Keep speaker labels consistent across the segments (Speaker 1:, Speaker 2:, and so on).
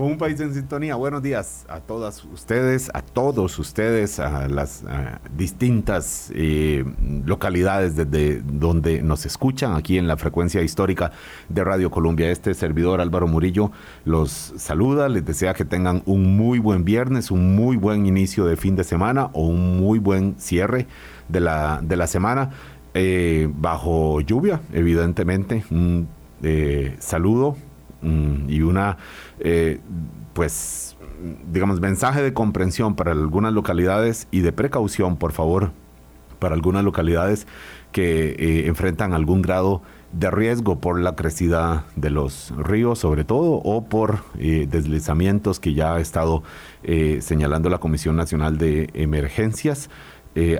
Speaker 1: Con un país en sintonía, buenos días a todas ustedes, a todos ustedes, a las distintas eh, localidades desde donde nos escuchan aquí en la frecuencia histórica de Radio Colombia. Este servidor Álvaro Murillo los saluda, les desea que tengan un muy buen viernes, un muy buen inicio de fin de semana o un muy buen cierre de la, de la semana. Eh, bajo lluvia, evidentemente, un eh, saludo y una, eh, pues, digamos, mensaje de comprensión para algunas localidades y de precaución, por favor, para algunas localidades que eh, enfrentan algún grado de riesgo por la crecida de los ríos, sobre todo, o por deslizamientos que ya ha estado señalando la Comisión Nacional de Emergencias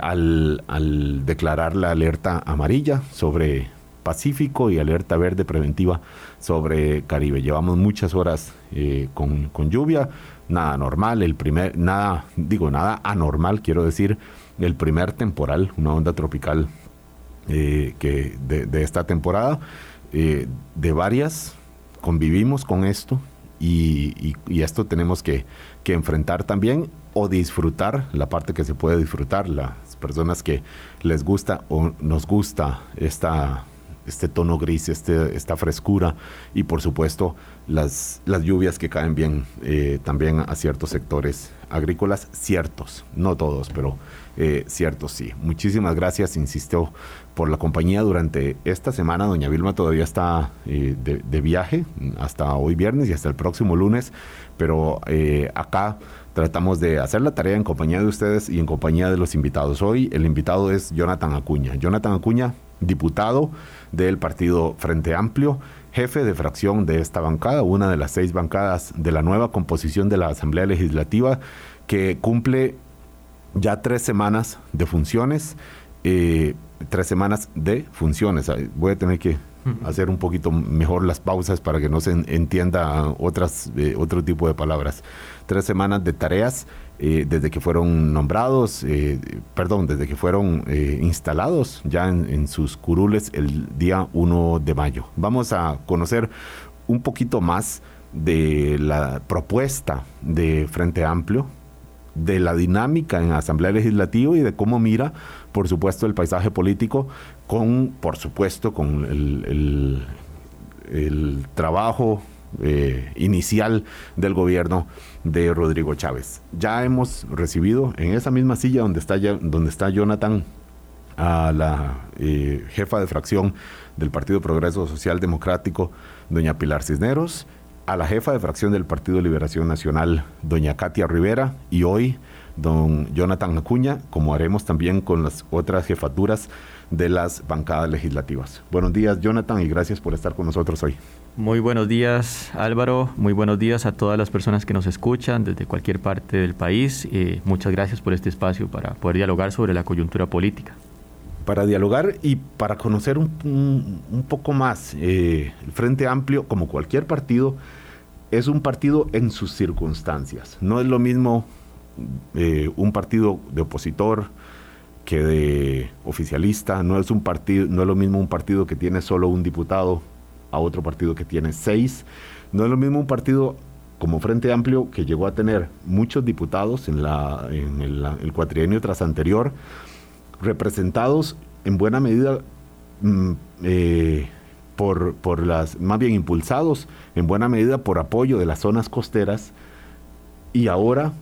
Speaker 1: al declarar la alerta amarilla sobre Pacífico y alerta verde preventiva sobre Caribe. Llevamos muchas horas eh, con, lluvia, nada normal, el primer, nada, digo, nada anormal, quiero decir, el primer temporal, una onda tropical eh, que de, esta temporada, eh, de varias, convivimos con esto y, esto tenemos que, que enfrentar también o disfrutar la parte que se puede disfrutar, las personas que les gusta o nos gusta esta este tono gris, este, esta frescura y por supuesto las, las lluvias que caen bien eh, también a ciertos sectores agrícolas, ciertos, no todos, pero eh, ciertos sí. Muchísimas gracias, insisto, por la compañía durante esta semana. Doña Vilma todavía está eh, de, de, viaje hasta hoy viernes y hasta el próximo lunes, pero acá tratamos de hacer la tarea en compañía de ustedes y en compañía de los invitados. Hoy el invitado es Jonathan Acuña. Jonathan Acuña, diputado del partido Frente Amplio, jefe de fracción de esta bancada, una de las seis bancadas de la nueva composición de la Asamblea Legislativa, que cumple ya tres semanas de funciones, eh, tres semanas de funciones. Voy a tener que hacer un poquito mejor las pausas para que no se entienda otras, eh, otro tipo de palabras. Tres semanas de tareas eh, desde que fueron nombrados, eh, perdón, desde que fueron instalados ya en, sus curules el día 1 de mayo. Vamos a conocer un poquito más de la propuesta de Frente Amplio, de la dinámica en Asamblea Legislativa y de cómo mira, por supuesto, el paisaje político con, por supuesto, con el, trabajo eh, inicial del gobierno de Rodrigo Chávez. Ya hemos recibido en esa misma silla donde está, donde está Jonathan a la eh, jefa de fracción del Partido Progreso Social Democrático, doña Pilar Cisneros, a la jefa de fracción del Partido Liberación Nacional, doña Katia Rivera, y hoy don Jonathan Acuña, como haremos también con las otras jefaturas de las bancadas legislativas. Buenos días, Jonathan, y gracias por estar con nosotros hoy.
Speaker 2: Muy buenos días, Álvaro. Muy buenos días a todas las personas que nos escuchan desde cualquier parte del país. Eh, muchas gracias por este espacio para poder dialogar sobre la coyuntura política
Speaker 1: para dialogar y para conocer un, poco más. Eh, el Frente Amplio, como cualquier partido, es un partido en sus circunstancias. No es lo mismo eh, un partido de opositor que de oficialista, no es un partido, no es lo mismo un partido que tiene solo un diputado a otro partido que tiene seis, no es lo mismo un partido como Frente Amplio que llegó a tener muchos diputados en, la, en el, cuatrienio tras anterior, representados en buena medida mm, eh, por, las, más bien impulsados en buena medida por apoyo de las zonas costeras y ahora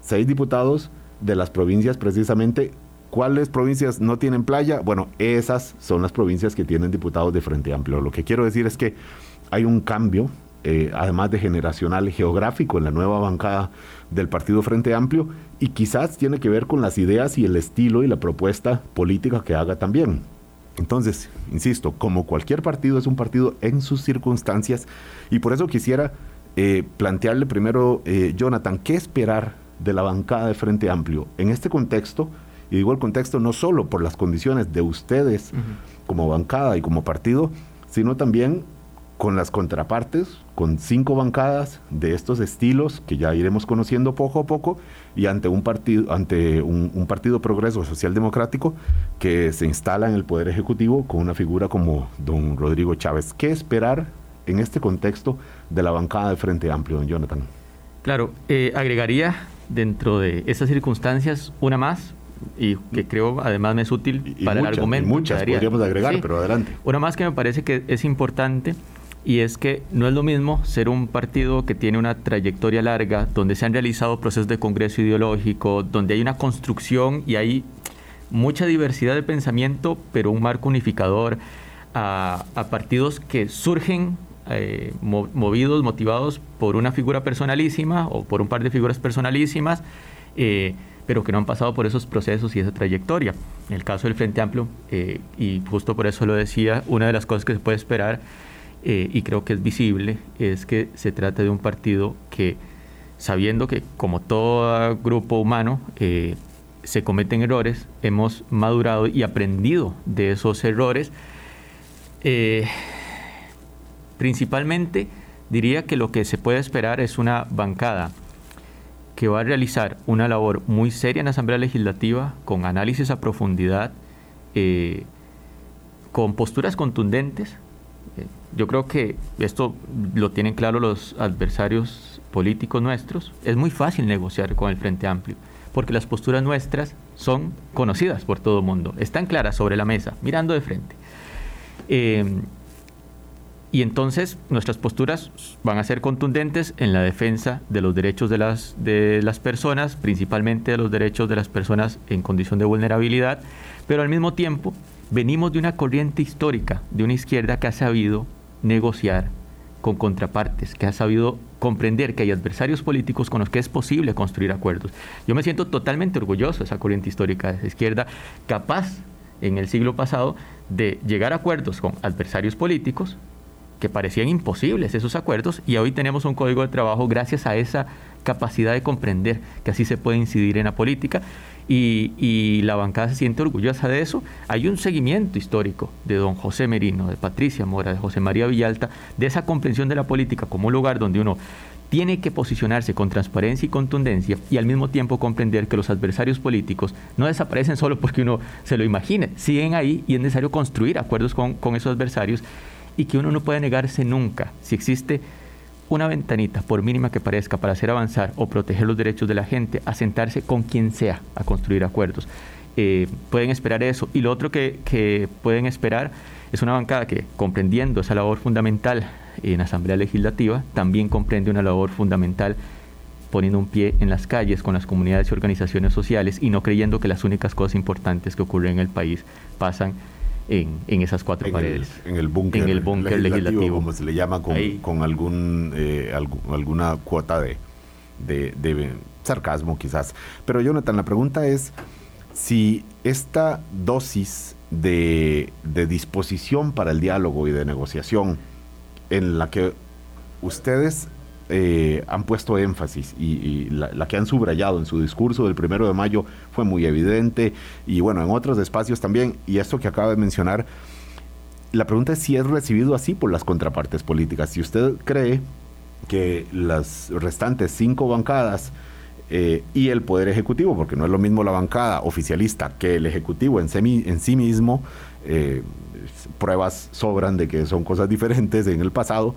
Speaker 1: seis diputados de las provincias precisamente. ¿Cuáles provincias no tienen playa? Bueno, esas son las provincias que tienen diputados de Frente Amplio. Lo que quiero decir es que hay un cambio, eh, además de generacional geográfico en la nueva bancada del Partido Frente Amplio y quizás tiene que ver con las ideas y el estilo y la propuesta política que haga también. Entonces, insisto, como cualquier partido es un partido en sus circunstancias y por eso quisiera eh, plantearle primero, eh, Jonathan, ¿qué esperar de la bancada de Frente Amplio en este contexto? Y digo el contexto no solo por las condiciones de ustedes como bancada y como partido, sino también con las contrapartes, con cinco bancadas de estos estilos que ya iremos conociendo poco a poco y ante un partido, ante un, partido progreso social democrático que se instala en el Poder Ejecutivo con una figura como don Rodrigo Chávez. ¿Qué esperar en este contexto de la bancada de Frente Amplio, don Jonathan?
Speaker 2: Claro, eh, agregaría dentro de esas circunstancias una más, y que creo además me es útil para el argumento.
Speaker 1: muchas podríamos agregar, pero adelante.
Speaker 2: Una más que me parece que es importante y es que no es lo mismo ser un partido que tiene una trayectoria larga, donde se han realizado procesos de congreso ideológico, donde hay una construcción y hay mucha diversidad de pensamiento, pero un marco unificador a, partidos que surgen eh, movidos, motivados por una figura personalísima o por un par de figuras personalísimas. Eh, pero que no han pasado por esos procesos y esa trayectoria. En el caso del Frente Amplio, eh, y justo por eso lo decía, una de las cosas que se puede esperar, eh, y creo que es visible, es que se trata de un partido que, sabiendo que como todo grupo humano, eh, se cometen errores, hemos madurado y aprendido de esos errores. principalmente diría que lo que se puede esperar es una bancada que va a realizar una labor muy seria en la Asamblea Legislativa, con análisis a profundidad, eh, con posturas contundentes. Eh, yo creo que esto lo tienen claro los adversarios políticos nuestros. Es muy fácil negociar con el Frente Amplio, porque las posturas nuestras son conocidas por todo el mundo, están claras sobre la mesa, mirando de frente. Eh, y entonces nuestras posturas van a ser contundentes en la defensa de los derechos de las, de las personas, principalmente de los derechos de las personas en condición de vulnerabilidad, pero al mismo tiempo venimos de una corriente histórica, de una izquierda que ha sabido negociar con contrapartes, que ha sabido comprender que hay adversarios políticos con los que es posible construir acuerdos. Yo me siento totalmente orgulloso de esa corriente histórica de la izquierda, capaz en el siglo pasado de llegar a acuerdos con adversarios políticos, que parecían imposibles esos acuerdos y hoy tenemos un código de trabajo gracias a esa capacidad de comprender que así se puede incidir en la política y, la bancada se siente orgullosa de eso. Hay un seguimiento histórico de don José Merino, de Patricia Mora, de José María Villalta, de esa comprensión de la política como un lugar donde uno tiene que posicionarse con transparencia y contundencia y al mismo tiempo comprender que los adversarios políticos no desaparecen solo porque uno se lo imagine, siguen ahí y es necesario construir acuerdos con, con esos adversarios y que uno no puede negarse nunca. Si existe una ventanita, por mínima que parezca, para hacer avanzar o proteger los derechos de la gente, a sentarse con quien sea a construir acuerdos. Eh, pueden esperar eso. Y lo otro que, que, pueden esperar es una bancada que, comprendiendo esa labor fundamental en Asamblea Legislativa, también comprende una labor fundamental poniendo un pie en las calles con las comunidades y organizaciones sociales y no creyendo que las únicas cosas importantes que ocurren en el país pasan en, esas cuatro paredes.
Speaker 1: en el búnker legislativo, como se le llama, con, algún, eh, alguna cuota de, de, sarcasmo quizás. Pero Jonathan, la pregunta es si esta dosis de, de disposición para el diálogo y de negociación en la que ustedes eh, han puesto énfasis y, la, que han subrayado en su discurso del primero de mayo fue muy evidente y bueno, en otros espacios también. Y esto que acaba de mencionar, la pregunta es si es recibido así por las contrapartes políticas. Si usted cree que las restantes cinco bancadas eh, y el Poder Ejecutivo, porque no es lo mismo la bancada oficialista que el Ejecutivo en, en sí mismo, eh, pruebas sobran de que son cosas diferentes en el pasado,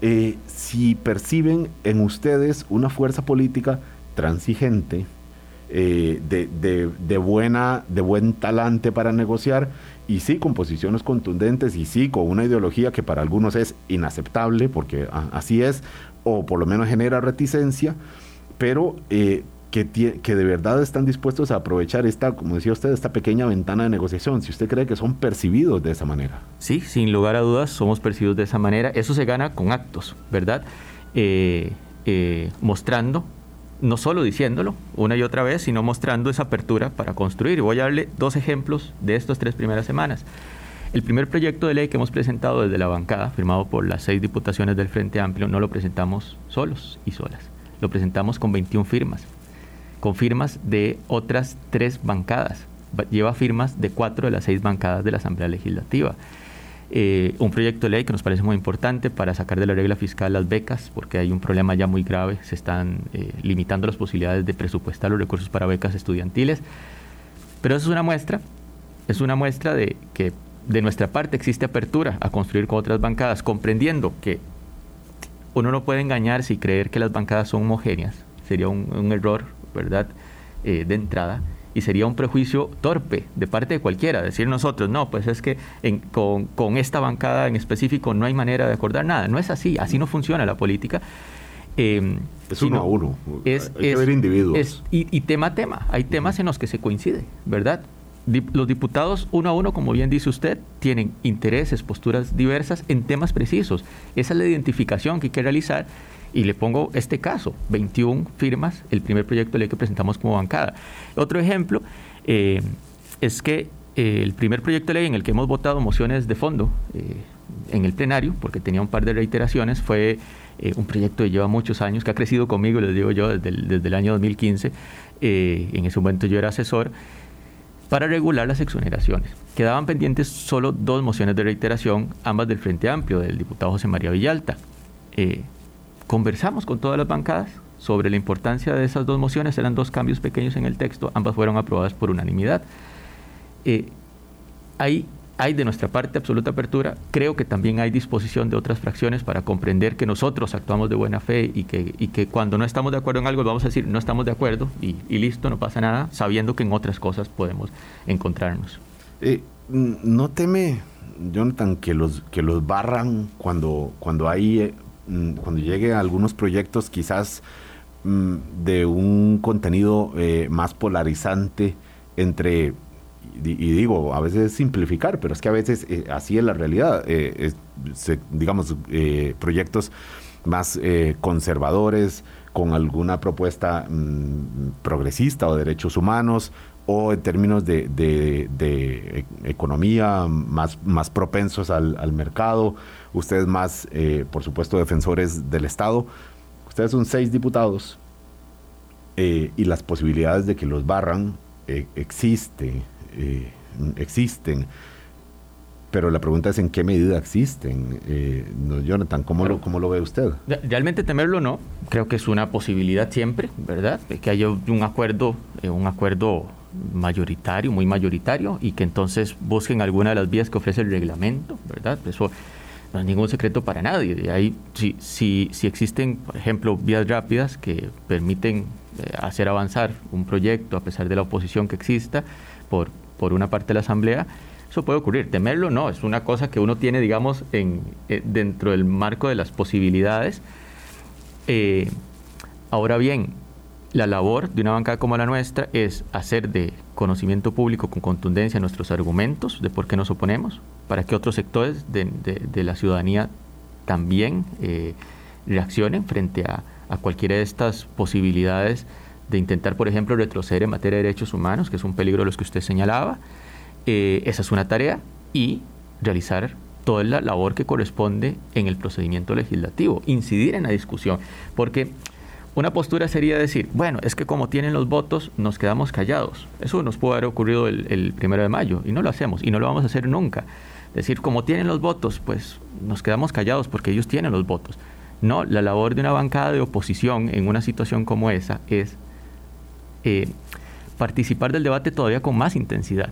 Speaker 1: eh, si perciben en ustedes una fuerza política transigente, eh, de, buena, de buen talante para negociar, y sí con posiciones contundentes, y sí con una ideología que para algunos es inaceptable, porque así es, o por lo menos genera reticencia, pero eh, que, de verdad están dispuestos a aprovechar esta, como decía usted, esta pequeña ventana de negociación, si usted cree que son percibidos de esa manera.
Speaker 2: Sí, sin lugar a dudas somos percibidos de esa manera. Eso se gana con actos, ¿verdad? Eh, eh, mostrando, no solo diciéndolo una y otra vez, sino mostrando esa apertura para construir. Voy a darle dos ejemplos de estas tres primeras semanas. El primer proyecto de ley que hemos presentado desde la bancada, firmado por las seis diputaciones del Frente Amplio, no lo presentamos solos y solas. Lo presentamos con 21 firmas con firmas de otras tres bancadas. Lleva firmas de cuatro de las seis bancadas de la Asamblea Legislativa. Eh, un proyecto de ley que nos parece muy importante para sacar de la regla fiscal las becas, porque hay un problema ya muy grave, se están eh, limitando las posibilidades de presupuestar los recursos para becas estudiantiles. Pero eso es una muestra, es una muestra de que de nuestra parte existe apertura a construir con otras bancadas, comprendiendo que uno no puede engañarse y creer que las bancadas son homogéneas, sería un, error, ¿verdad?, eh, de entrada y sería un prejuicio torpe de parte de cualquiera, decir nosotros, no, pues es que con, esta bancada en específico no hay manera de acordar nada. No es así, así no funciona la política.
Speaker 1: Em, es uno a uno, es, hay que ver individuos.
Speaker 2: y, tema a tema, hay temas en los que se coincide, ¿verdad? los diputados uno a uno, como bien dice usted, tienen intereses, posturas diversas en temas precisos. Esa es la identificación que hay que realizar y le pongo este caso, 21 firmas, el primer proyecto de ley que presentamos como bancada. Otro ejemplo eh, es que eh, el primer proyecto de ley en el que hemos votado mociones de fondo eh, en el plenario, porque tenía un par de reiteraciones, fue un proyecto que lleva muchos años, que ha crecido conmigo, les digo yo, desde el, desde el año 2015. en ese momento yo era asesor para regular las exoneraciones. Quedaban pendientes solo dos mociones de reiteración, ambas del Frente Amplio, del diputado José María Villalta. Conversamos con todas las bancadas sobre la importancia de esas dos mociones, eran dos cambios pequeños en el texto, ambas fueron aprobadas por unanimidad. Eh, hay, de nuestra parte absoluta apertura, creo que también hay disposición de otras fracciones para comprender que nosotros actuamos de buena fe y que, cuando no estamos de acuerdo en algo vamos a decir no estamos de acuerdo y, listo, no pasa nada, sabiendo que en otras cosas podemos encontrarnos.
Speaker 1: Eh, ¿No teme, Jonathan, que los, que los barran cuando, cuando hay eh, cuando llegue algunos proyectos quizás mm, de un contenido eh, más polarizante entre, y, digo, a veces simplificar, pero es que a veces eh, así es la realidad, eh, digamos, proyectos más conservadores, con alguna propuesta mm, progresista o derechos humanos, o en términos de, de, economía más, más propensos al, al mercado, ustedes más, eh, por supuesto, defensores del Estado. Ustedes son seis diputados eh, y las posibilidades de que los barran eh, existen, existen. Pero la pregunta es en qué medida existen. Jonathan, ¿cómo, lo, ¿cómo lo ve usted?
Speaker 2: Realmente temerlo no. Creo que es una posibilidad siempre, ¿verdad? Que haya un acuerdo, un acuerdo mayoritario, muy mayoritario, y que entonces busquen alguna de las vías que ofrece el reglamento, ¿verdad? Eso no es ningún secreto para nadie. Ahí, si, si, si existen, por ejemplo, vías rápidas que permiten eh, hacer avanzar un proyecto a pesar de la oposición que exista por, por una parte de la Asamblea, eso puede ocurrir. Temerlo no, es una cosa que uno tiene, digamos, en, eh, dentro del marco de las posibilidades. Eh, ahora bien, la labor de una bancada como la nuestra es hacer de conocimiento público con contundencia nuestros argumentos de por qué nos oponemos, para que otros sectores de, la ciudadanía también eh, reaccionen frente a, cualquiera de estas posibilidades de intentar, por ejemplo, retroceder en materia de derechos humanos, que es un peligro de los que usted señalaba. Eh, esa es una tarea y realizar toda la labor que corresponde en el procedimiento legislativo, incidir en la discusión, porque una postura sería decir, bueno, es que como tienen los votos, nos quedamos callados. Eso nos puede haber ocurrido el, primero de mayo y no lo hacemos y no lo vamos a hacer nunca. Decir, como tienen los votos, pues nos quedamos callados porque ellos tienen los votos. No, la labor de una bancada de oposición en una situación como esa es eh, participar del debate todavía con más intensidad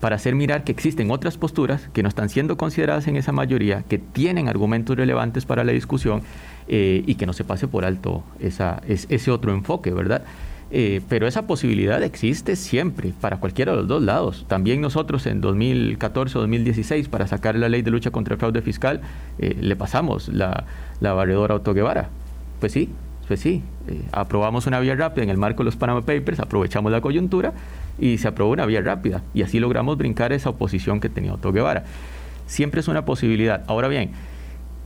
Speaker 2: para hacer mirar que existen otras posturas que no están siendo consideradas en esa mayoría, que tienen argumentos relevantes para la discusión eh, y que no se pase por alto esa, ese otro enfoque, ¿verdad? Eh, pero esa posibilidad existe siempre para cualquiera de los dos lados. También nosotros en 2014 o 2016, para sacar la ley de lucha contra el fraude fiscal, eh, le pasamos la, la barredora Otto Guevara. Pues sí, pues sí, aprobamos una vía rápida en el marco de los Panama Papers, aprovechamos la coyuntura y se aprobó una vía rápida y así logramos brincar esa oposición que tenía Otto Guevara. Siempre es una posibilidad. Ahora bien,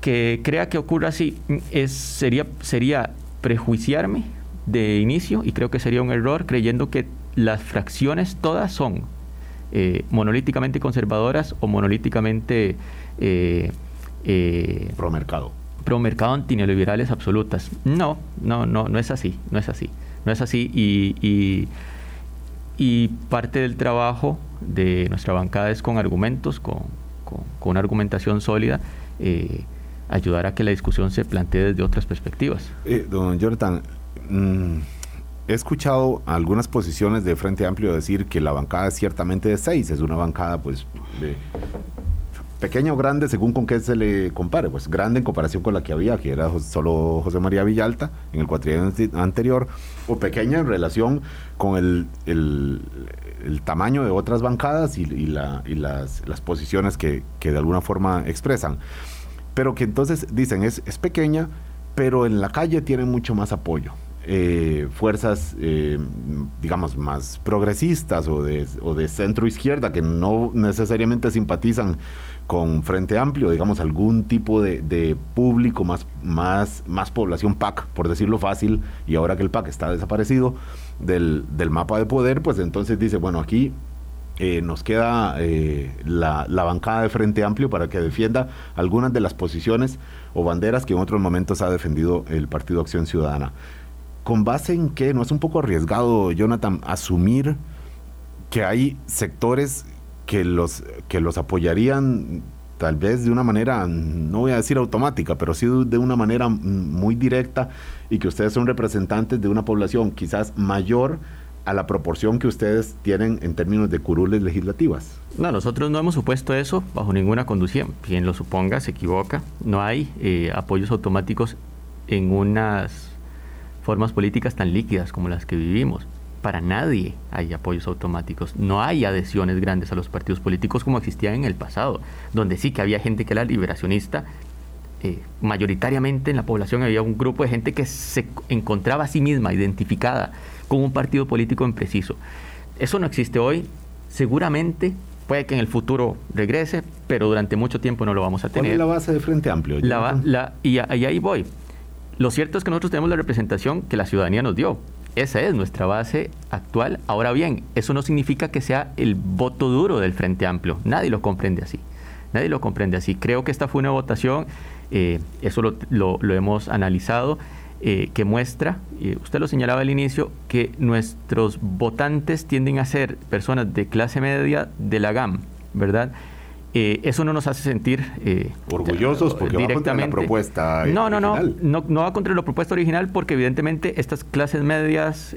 Speaker 2: que crea que ocurra así es, sería, sería prejuiciarme de inicio y creo que sería un error creyendo que las fracciones todas son eh, monolíticamente conservadoras o monolíticamente
Speaker 1: eh, eh, pro mercado.
Speaker 2: pro mercado antineoliberales absolutas. No no no no es así no es así no es así. Y, y, y parte del trabajo de nuestra bancada es con argumentos con, una argumentación sólida, eh, ayudar a que la discusión se plantee desde otras perspectivas.
Speaker 1: Eh, don Jonathan, mm, he escuchado algunas posiciones de Frente Amplio decir que la bancada es ciertamente de seis, es una bancada pues de pequeña o grande según con qué se le compare, pues grande en comparación con la que había, que era solo José María Villalta en el cuatrienio anterior, o pequeña en relación con el, el, tamaño de otras bancadas y, la, y las, las, posiciones que, que, de alguna forma expresan. Pero que entonces dicen, es, es pequeña, pero en la calle tiene mucho más apoyo. Eh, fuerzas, eh, digamos, más progresistas o de, o de centro izquierda que no necesariamente simpatizan con Frente Amplio, digamos, algún tipo de, público, más, más, más población PAC, por decirlo fácil, y ahora que el PAC está desaparecido del, mapa de poder, pues entonces dice, bueno, aquí eh, nos queda la, la, bancada de Frente Amplio para que defienda algunas de las posiciones o banderas que en otros momentos ha defendido el Partido Acción Ciudadana. ¿Con base en qué? ¿No es un poco arriesgado, Jonathan, asumir que hay sectores que los, que los apoyarían tal vez de una manera, no voy a decir automática, pero sí de una manera muy directa y que ustedes son representantes de una población quizás mayor a la proporción que ustedes tienen en términos de curules legislativas.
Speaker 2: No, nosotros no hemos supuesto eso bajo ninguna conducción. Quien lo suponga se equivoca. No hay eh, apoyos automáticos en unas formas políticas tan líquidas como las que vivimos. Para nadie hay apoyos automáticos. No hay adhesiones grandes a los partidos políticos como existían en el pasado, donde sí que había gente que era liberacionista. Eh, mayoritariamente en la población había un grupo de gente que se encontraba a sí misma identificada con un partido político en preciso. Eso no existe hoy. Seguramente puede que en el futuro regrese, pero durante mucho tiempo no lo vamos a tener. ¿Cuál
Speaker 1: es la base de Frente Amplio?
Speaker 2: La, y, y ahí voy. Lo cierto es que nosotros tenemos la representación que la ciudadanía nos dio. Esa es nuestra base actual. Ahora bien, eso no significa que sea el voto duro del Frente Amplio. Nadie lo comprende así. Nadie lo comprende así. Creo que esta fue una votación, eh, eso lo, hemos analizado, eh, que muestra, y usted lo señalaba al inicio, que nuestros votantes tienden a ser personas de clase media de la GAM, ¿verdad? Eh, eso no nos hace sentir
Speaker 1: eh, orgullosos porque va contra la propuesta
Speaker 2: no, no, no, no, no va contra la propuesta original porque evidentemente estas clases medias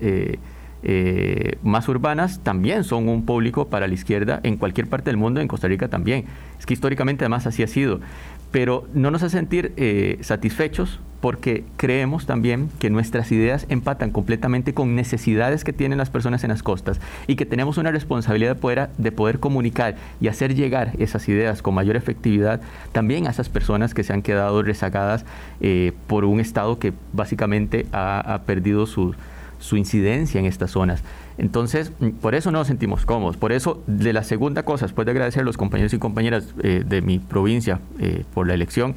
Speaker 2: eh, más urbanas también son un público para la izquierda en cualquier parte del mundo, en Costa Rica también. Es que históricamente además así ha sido pero no nos hace sentir eh, satisfechos porque creemos también que nuestras ideas empatan completamente con necesidades que tienen las personas en las costas y que tenemos una responsabilidad de poder, de poder comunicar y hacer llegar esas ideas con mayor efectividad también a esas personas que se han quedado rezagadas eh, por un Estado que básicamente ha, perdido su, su incidencia en estas zonas. Entonces, mm, por eso no nos sentimos cómodos. Por eso, de la segunda cosa, después de agradecer a los compañeros y compañeras eh, de mi provincia eh, por la elección,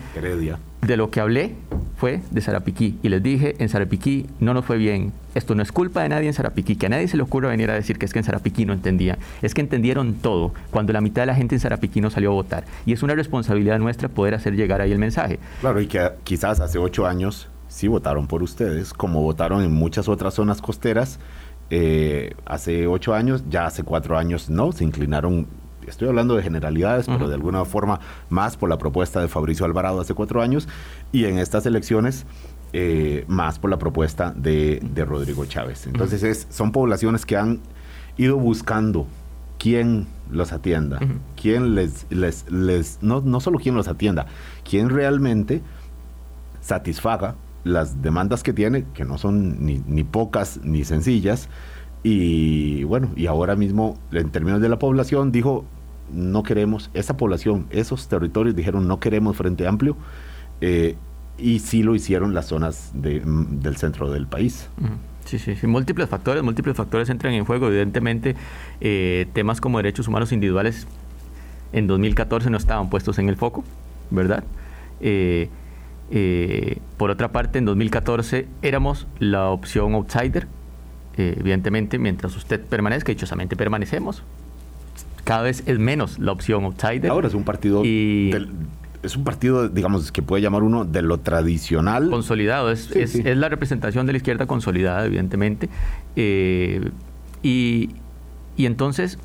Speaker 2: de lo que hablé fue de Sarapiquí. Y les dije, en Sarapiquí no nos fue bien. Esto no es culpa de nadie en Sarapiquí, que a nadie se le ocurra venir a decir que es que en Sarapiquí no entendían. Es que entendieron todo cuando la mitad de la gente en Sarapiquí no salió a votar. Y es una responsabilidad nuestra poder hacer llegar ahí el mensaje.
Speaker 1: Claro, y que quizás hace ocho años sí votaron por ustedes, como votaron en muchas otras zonas costeras eh, hace ocho años, ya hace cuatro años no, se inclinaron, estoy hablando de generalidades, pero de alguna forma más por la propuesta de Fabricio Alvarado hace cuatro años, y en estas elecciones eh, más por la propuesta de, Rodrigo Chávez. Entonces es, son poblaciones que han ido buscando quién los atienda, quién les, les, les no, no solo quién los atienda, quién realmente satisfaga las demandas que tiene, que no son ni, ni, pocas ni sencillas, y bueno, y ahora mismo en términos de la población dijo, no queremos, esa población, esos territorios dijeron no queremos Frente Amplio, eh, y sí lo hicieron las zonas de, mm, del centro del país.
Speaker 2: Sí, sí, sí, múltiples factores, múltiples factores entran en juego. Evidentemente, eh, temas como derechos humanos individuales en 2014 no estaban puestos en el foco, ¿verdad? Eh, eh, por otra parte, en 2014 éramos la opción outsider. Eh, evidentemente, mientras usted permanezca, dichosamente permanecemos. Cada vez es menos la opción outsider.
Speaker 1: Ahora es un partido es un partido, digamos, que puede llamar uno de lo tradicional.
Speaker 2: Consolidado, es, es, la representación de la izquierda consolidada, evidentemente. Eh, y, y, entonces,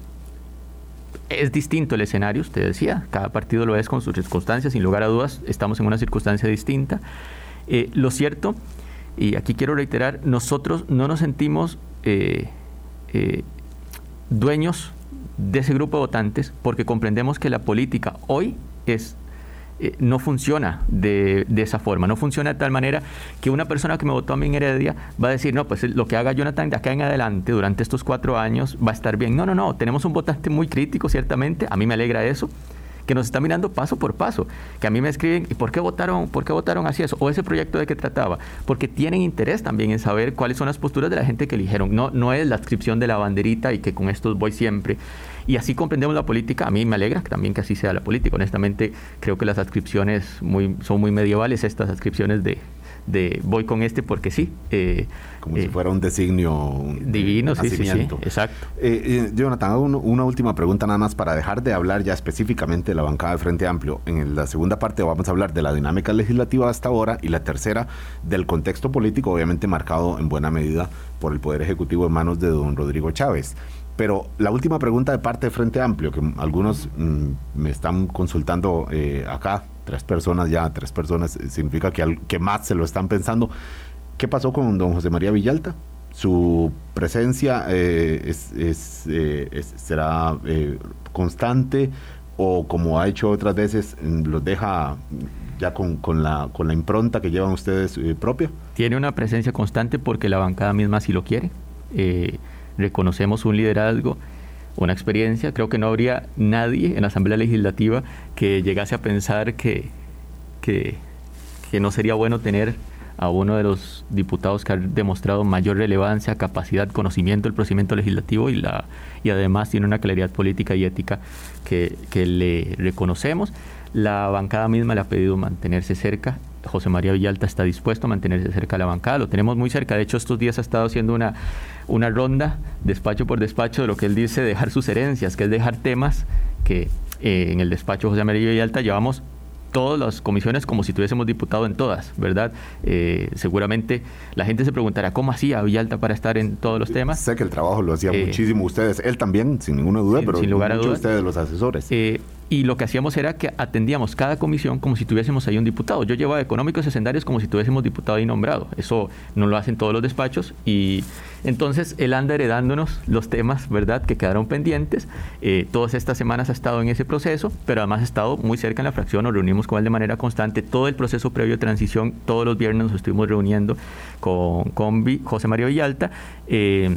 Speaker 2: es distinto el escenario, usted decía, cada partido lo es con sus circunstancias, sin lugar a dudas, estamos en una circunstancia distinta. Eh, lo cierto, y aquí quiero reiterar, nosotros no nos sentimos eh, eh, dueños de ese grupo de votantes porque comprendemos que la política hoy es eh, no funciona de, esa forma, no funciona de tal manera que una persona que me votó a mí en Heredia va a decir, no, pues lo que haga Jonathan de acá en adelante durante estos cuatro años va a estar bien. No, no, no, tenemos un votante muy crítico, ciertamente, a mí me alegra eso, que nos está mirando paso por paso, que a mí me escriben, ¿y por qué votaron, por qué votaron así eso? O ese proyecto de qué trataba, porque tienen interés también en saber cuáles son las posturas de la gente que eligieron. No, no es la inscripción de la banderita y que con esto voy siempre. Y así comprendemos la política. A mí me alegra también que así sea la política. Honestamente, creo que las adscripciones muy, son muy medievales, estas adscripciones de, de voy con este porque sí.
Speaker 1: Eh, Como si eh, fuera un designio
Speaker 2: divino, sí, sí, sí, exacto.
Speaker 1: Eh, Jonathan, una última pregunta nada más para dejar de hablar ya específicamente de la bancada del Frente Amplio. En la segunda parte vamos a hablar de la dinámica legislativa hasta ahora y la tercera del contexto político, obviamente marcado en buena medida por el Poder Ejecutivo en manos de don Rodrigo Chávez. Pero la última pregunta de parte de Frente Amplio, que algunos mm, me están consultando acá tres personas ya, tres personas, eh, significa que, al, que más se lo están pensando. ¿Qué pasó con don José María Villalta? ¿Su presencia eh, es, eh, es, será constante o como ha hecho otras veces, mm, los deja ya con, con, la, con la impronta que llevan ustedes propia?
Speaker 2: Tiene una presencia constante porque la bancada misma sí lo quiere. Reconocemos un liderazgo una experiencia. Creo que no habría nadie en la Asamblea Legislativa que llegase a pensar que, que, no sería bueno tener a uno de los diputados que ha demostrado mayor relevancia, capacidad, conocimiento del procedimiento legislativo y, la, y además tiene una claridad política y ética que, que le reconocemos. La bancada misma le ha pedido mantenerse cerca José María Villalta está dispuesto a mantenerse cerca de la bancada, lo tenemos muy cerca, de hecho estos días ha estado haciendo una, una ronda, despacho por despacho, de lo que él dice dejar sus herencias, que es dejar temas que eh, en el despacho José María Villalta llevamos todas las comisiones como si tuviésemos diputado en todas, ¿verdad? Eh, seguramente la gente se preguntará cómo hacía Villalta para estar en todos los temas.
Speaker 1: Sé que el trabajo lo hacía eh, muchísimo ustedes, él también, sin ninguna duda, pero sin lugar a dudas, ustedes los asesores.
Speaker 2: Eh, y lo que hacíamos era que atendíamos cada comisión como si tuviésemos ahí un diputado. Yo llevaba económicos escenarios como si tuviésemos diputado ahí nombrado. Eso no lo hacen todos los despachos y entonces él anda heredándonos los temas, ¿verdad?, que quedaron pendientes. Eh, todas estas semanas ha estado en ese proceso, pero además ha estado muy cerca en la fracción, nos reunimos con él de manera constante. Todo el proceso previo de transición, todos los viernes nos estuvimos reuniendo con, José María Villalta, eh,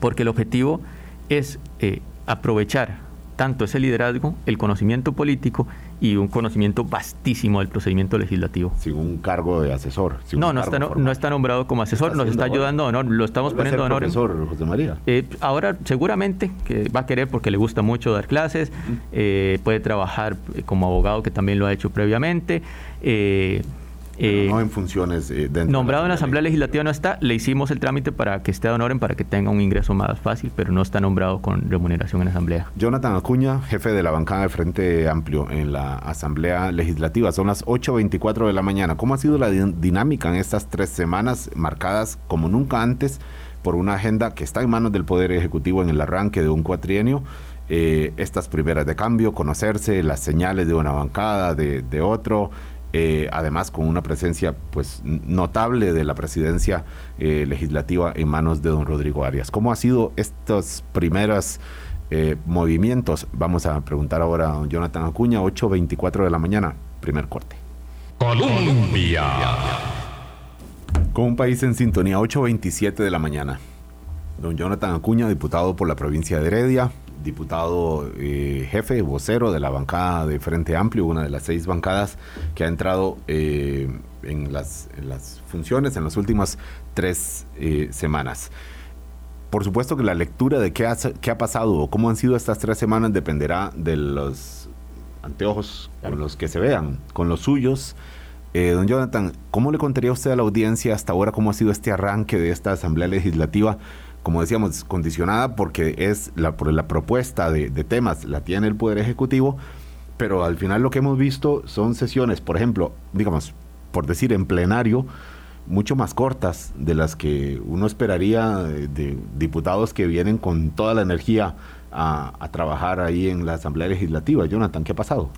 Speaker 2: porque el objetivo es eh, aprovechar tanto ese liderazgo, el conocimiento político y un conocimiento vastísimo del procedimiento legislativo.
Speaker 1: Sin un cargo de asesor.
Speaker 2: no, no está, no, está, nombrado como asesor, nos está ayudando a honor, lo estamos poniendo a honor.
Speaker 1: profesor José María?
Speaker 2: Eh, ahora seguramente que va a querer porque le gusta mucho dar clases, eh, puede trabajar como abogado que también lo ha hecho previamente.
Speaker 1: Eh, eh, no en funciones
Speaker 2: eh, Nombrado en la Asamblea Legislativa no está, le hicimos el trámite para que esté de honor, para que tenga un ingreso más fácil, pero no está nombrado con remuneración en la Asamblea.
Speaker 1: Jonathan Acuña, jefe de la bancada de Frente Amplio en la Asamblea Legislativa, son las 8.24 de la mañana. ¿Cómo ha sido la dinámica en estas tres semanas marcadas como nunca antes por una agenda que está en manos del Poder Ejecutivo en el arranque de un cuatrienio? Eh, estas primeras de cambio, conocerse, las señales de una bancada, de, de otro, eh, además con una presencia pues notable de la presidencia eh, legislativa en manos de don Rodrigo Arias. ¿Cómo ha sido estos primeros eh, movimientos? Vamos a preguntar ahora a don Jonathan Acuña, 8.24 de la mañana, primer corte.
Speaker 3: Colombia.
Speaker 1: Con un país en sintonía, 8.27 de la mañana. Don Jonathan Acuña, diputado por la provincia de Heredia, diputado eh, jefe, vocero de la bancada de Frente Amplio, una de las seis bancadas que ha entrado eh, en, las, funciones en las últimas tres eh, semanas. Por supuesto que la lectura de qué ha, qué ha pasado o cómo han sido estas tres semanas dependerá de los anteojos con los que se vean, con los suyos. don Jonathan, ¿cómo le contaría usted a la audiencia hasta ahora cómo ha sido este arranque de esta Asamblea Legislativa? Como decíamos, condicionada porque es la, por la propuesta de, temas, la tiene el Poder Ejecutivo, pero al final lo que hemos visto son sesiones, por ejemplo, digamos, por decir en plenario, mucho más cortas de las que uno esperaría de, diputados que vienen con toda la energía a, trabajar ahí en la Asamblea Legislativa. Jonathan, ¿qué ha pasado?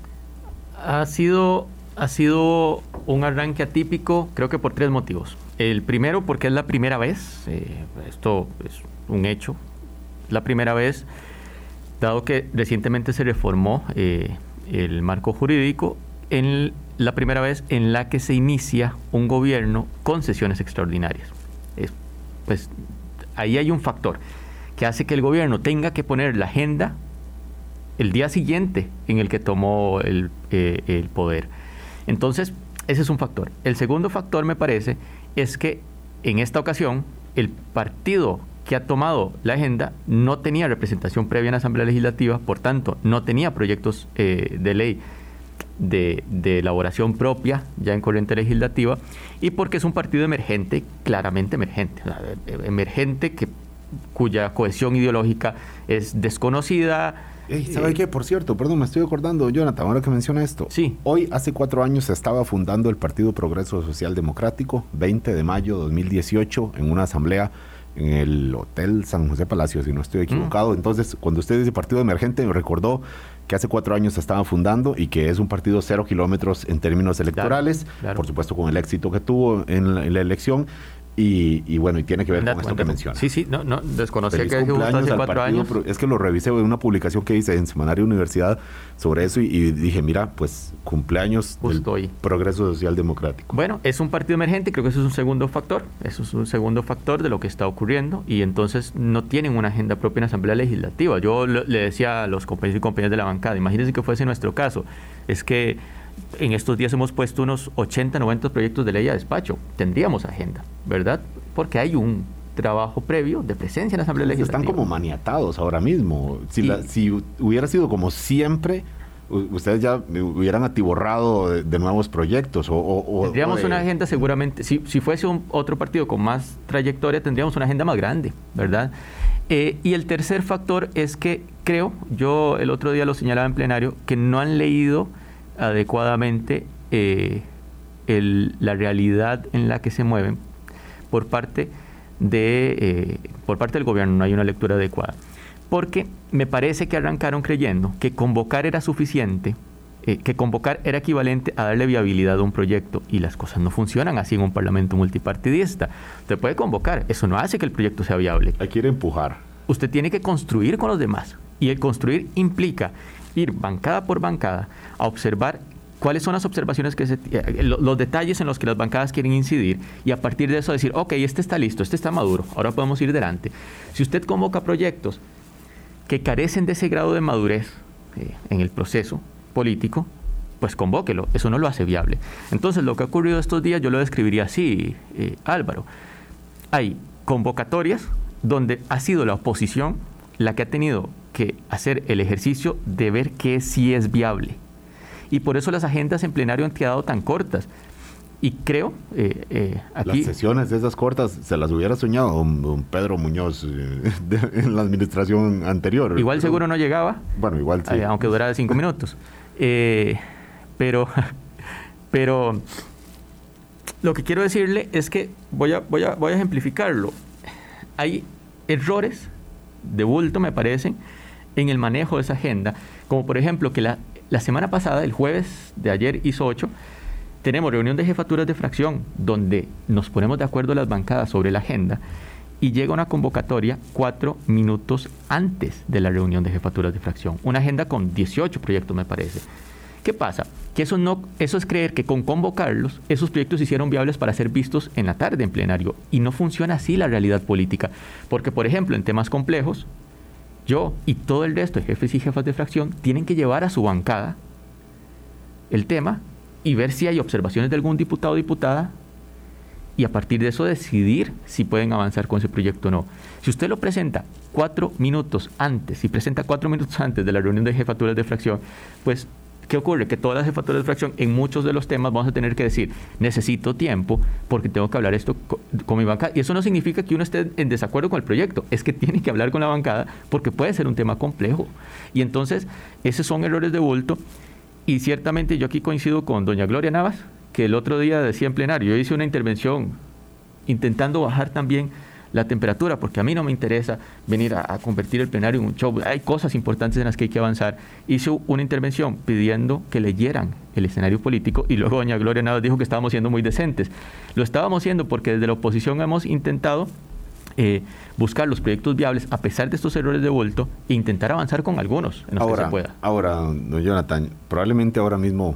Speaker 2: Ha sido, ha sido un arranque atípico, creo que por tres motivos. El primero, porque es la primera vez, eh, esto es un hecho, la primera vez, dado que recientemente se reformó eh, el marco jurídico, en la primera vez en la que se inicia un gobierno con sesiones extraordinarias. pues ahí hay un factor que hace que el gobierno tenga que poner la agenda el día siguiente en el que tomó el, eh, el poder. Entonces, ese es un factor. El segundo factor, me parece, es que en esta ocasión el partido que ha tomado la agenda no tenía representación previa en la Asamblea Legislativa, por tanto, no tenía proyectos eh, de ley de, elaboración propia ya en corriente legislativa, y porque es un partido emergente, claramente emergente, emergente que, cuya cohesión ideológica es desconocida,
Speaker 1: ¿Sabe qué? Por cierto, perdón, me estoy acordando, Jonathan, ahora que menciona esto.
Speaker 2: Sí.
Speaker 1: Hoy, hace cuatro años, se estaba fundando el Partido Progreso Social Democrático, 20 de mayo de 2018, en una asamblea en el Hotel San José Palacio, si no estoy mm. equivocado. Entonces, cuando usted dice partido emergente, me recordó que hace cuatro años se estaba fundando y que es un partido cero kilómetros en términos electorales, por supuesto con el éxito que tuvo en la elección, y, bueno, y tiene que ver con esto que menciona.
Speaker 2: Sí, sí, no, no desconocía que hace cuatro años.
Speaker 1: Es que lo revisé de una publicación que hice en Semanario Universidad sobre eso y, dije, mira, pues cumpleaños del Progreso Social Democrático.
Speaker 2: Bueno, es un partido emergente, creo que eso es un segundo factor, eso es un segundo factor de lo que está ocurriendo y entonces no tienen una agenda propia en la Asamblea Legislativa. Yo le decía a los compañeros y compañeras de la bancada, imagínense que fuese nuestro caso, es que en estos días hemos puesto unos 80, 90 proyectos de ley a despacho. Tendríamos agenda, ¿verdad? Porque hay un trabajo previo de presencia en la Asamblea Legislativa.
Speaker 1: Están como maniatados ahora mismo. Si, si hubiera sido como siempre, ustedes ya hubieran atiborrado de, nuevos proyectos. O,
Speaker 2: tendríamos una agenda seguramente, si, si fuese un, otro partido con más trayectoria, tendríamos una agenda más grande, ¿verdad? Eh, y el tercer factor es que creo, yo el otro día lo señalaba en plenario, que no han leído adecuadamente eh, la realidad en la que se mueven por parte, de, eh, por parte del gobierno, no hay una lectura adecuada. Porque me parece que arrancaron creyendo que convocar era suficiente, eh, que convocar era equivalente a darle viabilidad a un proyecto y las cosas no funcionan así en un parlamento multipartidista. Usted puede convocar, eso no hace que el proyecto sea viable.
Speaker 1: Hay que empujar.
Speaker 2: Usted tiene que construir con los demás y el construir implica ir bancada por bancada a observar cuáles son las observaciones que se, eh, los detalles en los que las bancadas quieren incidir y a partir de eso decir, ok, este está listo, este está maduro, ahora podemos ir delante. Si usted convoca proyectos que carecen de ese grado de madurez eh, en el proceso político, pues convóquelo, eso no lo hace viable. Entonces, lo que ha ocurrido estos días yo lo describiría así, eh, Álvaro. Hay convocatorias donde ha sido la oposición la que ha tenido que hacer el ejercicio de ver qué sí es viable. Y por eso las agendas en plenario han quedado tan cortas. Y creo, eh, eh,
Speaker 1: aquí... Las sesiones de esas cortas se las hubiera soñado don, Pedro Muñoz eh, en la administración anterior.
Speaker 2: Igual seguro no llegaba.
Speaker 1: Bueno, igual sí.
Speaker 2: aunque durara cinco minutos. pero, pero lo que quiero decirle es que voy a, voy a, voy a ejemplificarlo. Hay errores de bulto, me parecen, en el manejo de esa agenda, como por ejemplo que la, semana pasada, el jueves de ayer hizo 8, tenemos reunión de jefaturas de fracción donde nos ponemos de acuerdo las bancadas sobre la agenda y llega una convocatoria cuatro minutos antes de la reunión de jefaturas de fracción. Una agenda con 18 proyectos, me parece. ¿Qué pasa? Que eso, no, eso es creer que con convocarlos, esos proyectos se hicieron viables para ser vistos en la tarde en plenario. Y no funciona así la realidad política. Porque, por ejemplo, en temas complejos, yo y todo el resto de jefes y jefas de fracción tienen que llevar a su bancada el tema y ver si hay observaciones de algún diputado o diputada y a partir de eso decidir si pueden avanzar con ese proyecto o no. Si usted lo presenta cuatro minutos antes, si presenta cuatro minutos antes de la reunión de jefaturas de fracción, pues ¿Qué ocurre? Que todas las jefaturas de fracción, en muchos de los temas, vamos a tener que decir, necesito tiempo porque tengo que hablar esto con, mi bancada. Y eso no significa que uno esté en desacuerdo con el proyecto, es que tiene que hablar con la bancada porque puede ser un tema complejo. Y entonces, esos son errores de bulto. Y ciertamente yo aquí coincido con doña Gloria Navas, que el otro día decía en plenario, yo hice una intervención intentando bajar también la temperatura, porque a mí no me interesa venir a, convertir el plenario en un show. Hay cosas importantes en las que hay que avanzar. Hizo una intervención pidiendo que leyeran el escenario político y luego doña Gloria Nada dijo que estábamos siendo muy decentes. Lo estábamos siendo porque desde la oposición hemos intentado eh, buscar los proyectos viables a pesar de estos errores de vuelto e intentar avanzar con algunos en los
Speaker 1: ahora,
Speaker 2: que se pueda.
Speaker 1: Ahora, don Jonathan, probablemente ahora mismo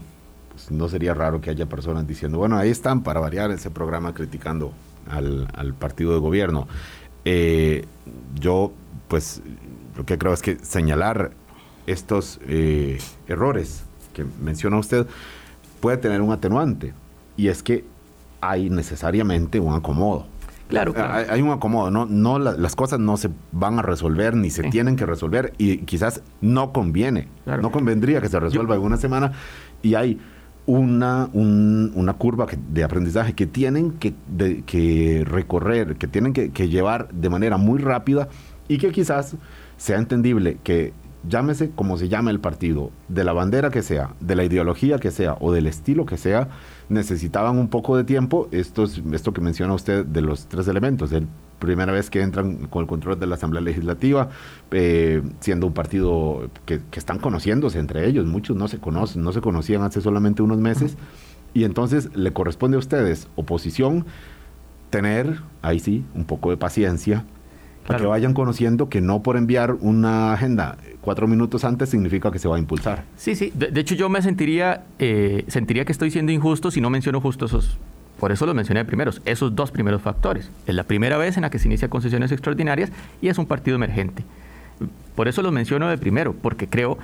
Speaker 1: pues, no sería raro que haya personas diciendo, bueno, ahí están para variar ese programa criticando al, partido de gobierno. Eh, yo, pues, lo que creo es que señalar estos eh, errores que menciona usted puede tener un atenuante y es que hay necesariamente un acomodo.
Speaker 2: Claro,
Speaker 1: Hay, un acomodo, no, no las cosas no se van a resolver ni se tienen que resolver y quizás no conviene, no convendría que se resuelva en una semana y hay una, una curva de aprendizaje que tienen que, recorrer, que tienen que, que, llevar de manera muy rápida y que quizás sea entendible que llámese como se llame el partido, de la bandera que sea, de la ideología que sea o del estilo que sea, necesitaban un poco de tiempo. Esto, esto que menciona usted de los tres elementos, el primera vez que entran con el control de la Asamblea Legislativa, eh, siendo un partido que, están conociéndose entre ellos, muchos no se conocen, no se conocían hace solamente unos meses, y entonces le corresponde a ustedes, oposición, tener, ahí sí, un poco de paciencia, para que vayan conociendo que no por enviar una agenda cuatro minutos antes significa que se va a impulsar.
Speaker 2: Sí, sí. De, hecho, yo me sentiría, eh, sentiría que estoy siendo injusto si no menciono justo esos. Por eso los mencioné primeros, esos dos primeros factores. Es la primera vez en la que se inicia concesiones extraordinarias y es un partido emergente. Por eso los menciono de primero, porque creo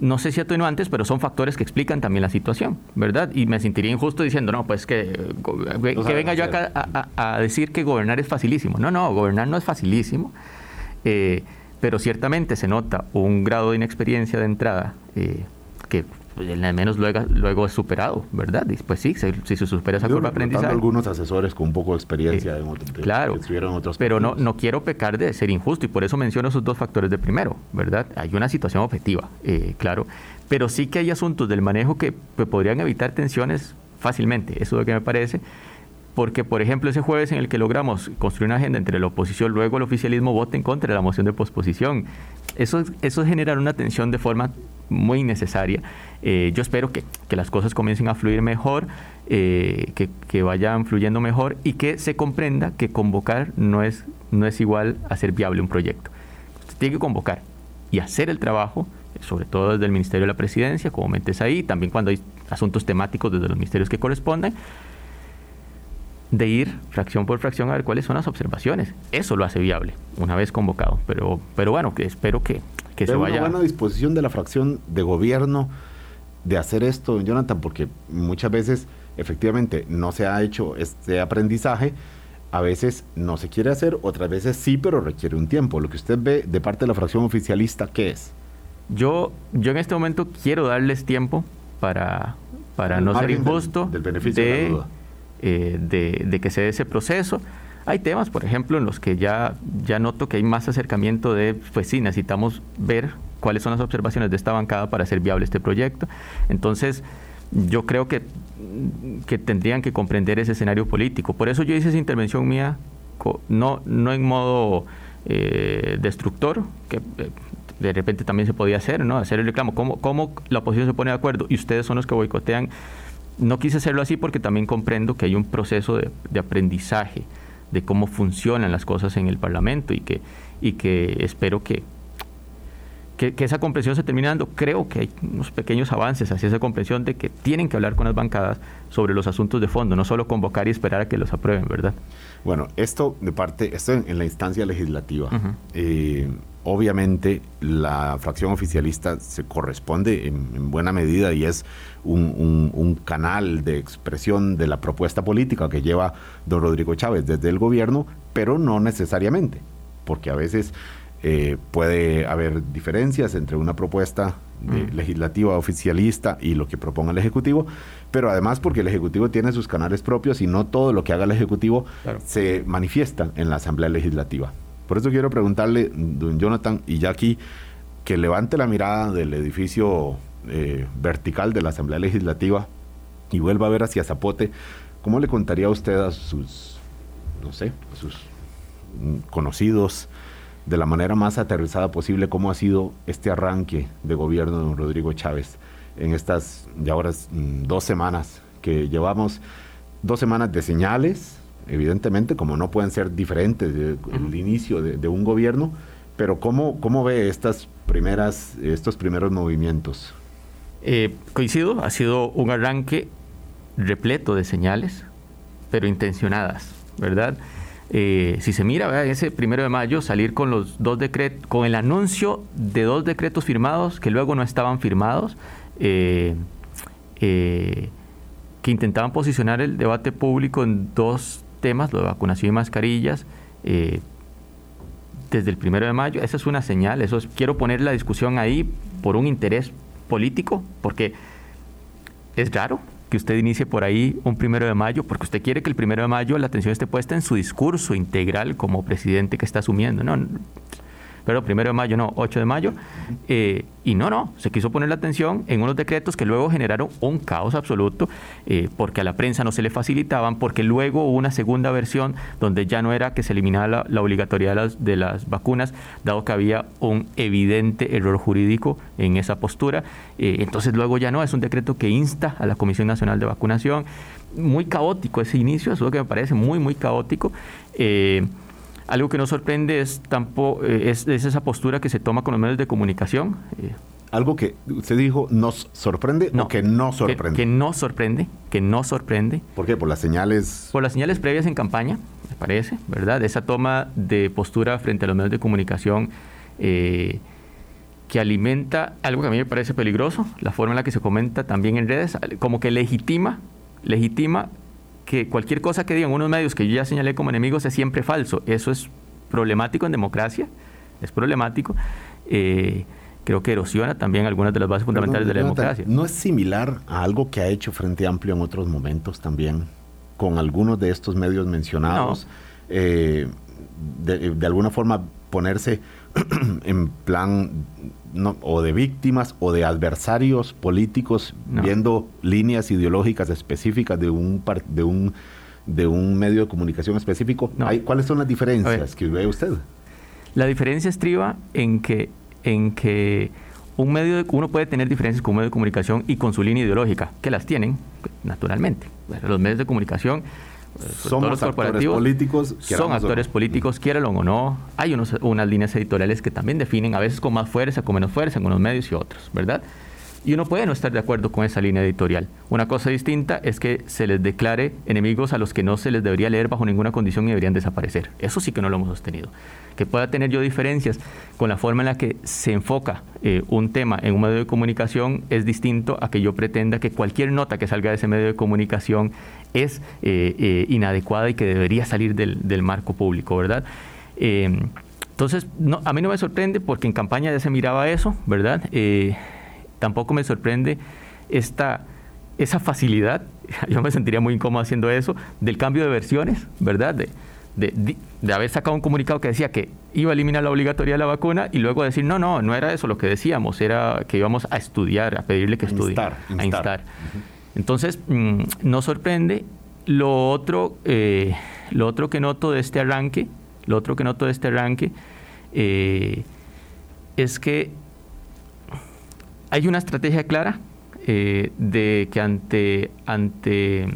Speaker 2: no sé si atenuantes, pero son factores que explican también la situación, ¿verdad? Y me sentiría injusto diciendo, no, pues que, que, venga yo acá a, decir que gobernar es facilísimo. No, no, gobernar no es facilísimo, eh, pero ciertamente se nota un grado de inexperiencia de entrada eh, que al menos luego, luego es superado, ¿verdad? pues sí, si se supera esa curva de aprendizaje.
Speaker 1: algunos asesores con un poco de experiencia
Speaker 2: en claro, otros pero no, no quiero pecar de ser injusto y por eso menciono esos dos factores de primero, ¿verdad? Hay una situación objetiva, eh, claro, pero sí que hay asuntos del manejo que, podrían evitar tensiones fácilmente, eso es lo que me parece porque, por ejemplo, ese jueves en el que logramos construir una agenda entre la oposición, luego el oficialismo vote en contra de la moción de posposición. Eso, eso es generar una tensión de forma muy necesaria. Eh, yo espero que, las cosas comiencen a fluir mejor, eh, que, vayan fluyendo mejor y que se comprenda que convocar no es, no es igual a hacer viable un proyecto. Usted tiene que convocar y hacer el trabajo, sobre todo desde el Ministerio de la Presidencia, como metes ahí, también cuando hay asuntos temáticos desde los ministerios que corresponden, de ir fracción por fracción a ver cuáles son las observaciones. Eso lo hace viable, una vez convocado. Pero, pero bueno, que espero que, que se vaya.
Speaker 1: una buena disposición de la fracción de gobierno de hacer esto, Jonathan, porque muchas veces efectivamente no se ha hecho este aprendizaje, a veces no se quiere hacer, otras veces sí, pero requiere un tiempo. Lo que usted ve de parte de la fracción oficialista, ¿qué es?
Speaker 2: Yo, yo en este momento quiero darles tiempo para, para no ser injusto
Speaker 1: del, beneficio de,
Speaker 2: eh, de, que se dé ese proceso. Hay temas, por ejemplo, en los que ya, ya noto que hay más acercamiento de, pues sí, necesitamos ver cuáles son las observaciones de esta bancada para hacer viable este proyecto. Entonces, yo creo que, que tendrían que comprender ese escenario político. Por eso yo hice esa intervención mía, no, no en modo eh, destructor, que eh, de repente también se podía hacer, ¿no? Hacer el reclamo, ¿Cómo, ¿Cómo la oposición se pone de acuerdo y ustedes son los que boicotean? No quise hacerlo así porque también comprendo que hay un proceso de, de aprendizaje de cómo funcionan las cosas en el Parlamento y que, y que espero que, que, esa comprensión se termine dando. Creo que hay unos pequeños avances hacia esa comprensión de que tienen que hablar con las bancadas sobre los asuntos de fondo, no solo convocar y esperar a que los aprueben, ¿verdad?
Speaker 1: Bueno, esto de parte, esto en, la instancia legislativa. Eh, obviamente la fracción oficialista se corresponde en, buena medida y es un, un, canal de expresión de la propuesta política que lleva don Rodrigo Chávez desde el gobierno, pero no necesariamente, porque a veces eh, puede haber diferencias entre una propuesta mm. legislativa oficialista y lo que proponga el Ejecutivo, pero además porque el Ejecutivo tiene sus canales propios y no todo lo que haga el Ejecutivo se manifiesta en la Asamblea Legislativa. Por eso quiero preguntarle, don Jonathan y Jackie, que levante la mirada del edificio eh, vertical de la Asamblea Legislativa y vuelva a ver hacia Zapote. ¿Cómo le contaría a usted a sus, no sé, a sus mm, conocidos de la manera más aterrizada posible cómo ha sido este arranque de gobierno de don Rodrigo Chávez en estas ya ahora mm, dos semanas que llevamos, dos semanas de señales, evidentemente, como no pueden ser diferentes del inicio de, un gobierno, pero ¿cómo, cómo ve estas primeras, estos primeros movimientos?
Speaker 2: Eh, coincido, ha sido un arranque repleto de señales, pero intencionadas, ¿verdad? Eh, si se mira, ese primero de mayo salir con los dos decretos, con el anuncio de dos decretos firmados que luego no estaban firmados, eh, eh, que intentaban posicionar el debate público en dos temas, lo de vacunación y mascarillas, desde el primero de mayo. Esa es una señal, eso quiero poner la discusión ahí por un interés político, porque es raro que usted inicie por ahí un primero de mayo, porque usted quiere que el primero de mayo la atención esté puesta en su discurso integral como presidente que está asumiendo. No, pero primero de mayo, no, 8 de mayo. Eh, y no, no, se quiso poner la atención en unos decretos que luego generaron un caos absoluto, eh, porque a la prensa no se le facilitaban, porque luego hubo una segunda versión donde ya no era que se eliminara la, obligatoriedad de las, de las, vacunas, dado que había un evidente error jurídico en esa postura. Eh, entonces luego ya no, es un decreto que insta a la Comisión Nacional de Vacunación. Muy caótico ese inicio, es lo que me parece muy, muy caótico. Algo que nos sorprende es, tampoco, eh, es, esa postura que se toma con los medios de comunicación.
Speaker 1: Eh. Algo que usted dijo, ¿nos sorprende o que no sorprende?
Speaker 2: Que, no sorprende, que no sorprende.
Speaker 1: ¿Por qué? ¿Por las señales?
Speaker 2: Por las señales previas en campaña, me parece, ¿verdad? Esa toma de postura frente a los medios de comunicación eh, que alimenta algo que a mí me parece peligroso, la forma en la que se comenta también en redes, como que legitima, legitima que cualquier cosa que digan unos medios que yo ya señalé como enemigos es siempre falso. Eso es problemático en democracia, es problemático. Eh, creo que erosiona también algunas de las bases fundamentales de la democracia.
Speaker 1: ¿No es similar a algo que ha hecho Frente Amplio en otros momentos también, con algunos de estos medios mencionados? Eh, de, alguna forma ponerse en plan o de víctimas o de adversarios políticos viendo líneas ideológicas específicas de un de un de un medio de comunicación específico. ¿Cuáles son las diferencias que ve usted?
Speaker 2: La diferencia estriba en que en que un medio de, uno puede tener diferencias con un medio de comunicación y con su línea ideológica, que las tienen naturalmente. Los medios de comunicación
Speaker 1: somos actores políticos.
Speaker 2: Son actores políticos, quieran o no. Hay unos, unas líneas editoriales que también definen, a veces con más fuerza, con menos fuerza, en unos medios y otros, ¿verdad? Y uno puede no estar de acuerdo con esa línea editorial. Una cosa distinta es que se les declare enemigos a los que no se les debería leer bajo ninguna condición y deberían desaparecer. Eso sí que no lo hemos sostenido. Que pueda tener yo diferencias con la forma en la que se enfoca eh, un tema en un medio de comunicación es distinto a que yo pretenda que cualquier nota que salga de ese medio de comunicación es eh, eh, inadecuada y que debería salir del, marco público, ¿verdad? entonces, a mí no me sorprende porque en campaña ya se miraba eso, ¿verdad? Tampoco me sorprende esta, esa facilidad, yo me sentiría muy incómodo haciendo eso, del cambio de versiones, ¿verdad? De, de, haber sacado un comunicado que decía que iba a eliminar la obligatoria de la vacuna y luego decir, no, no, no era eso lo que decíamos, era que íbamos a estudiar, a pedirle que estudie, a instar. Entonces, mm, no sorprende. Lo otro, eh, lo otro que noto de este arranque, lo otro que noto de este arranque, eh, es que hay una estrategia clara eh, de que ante, ante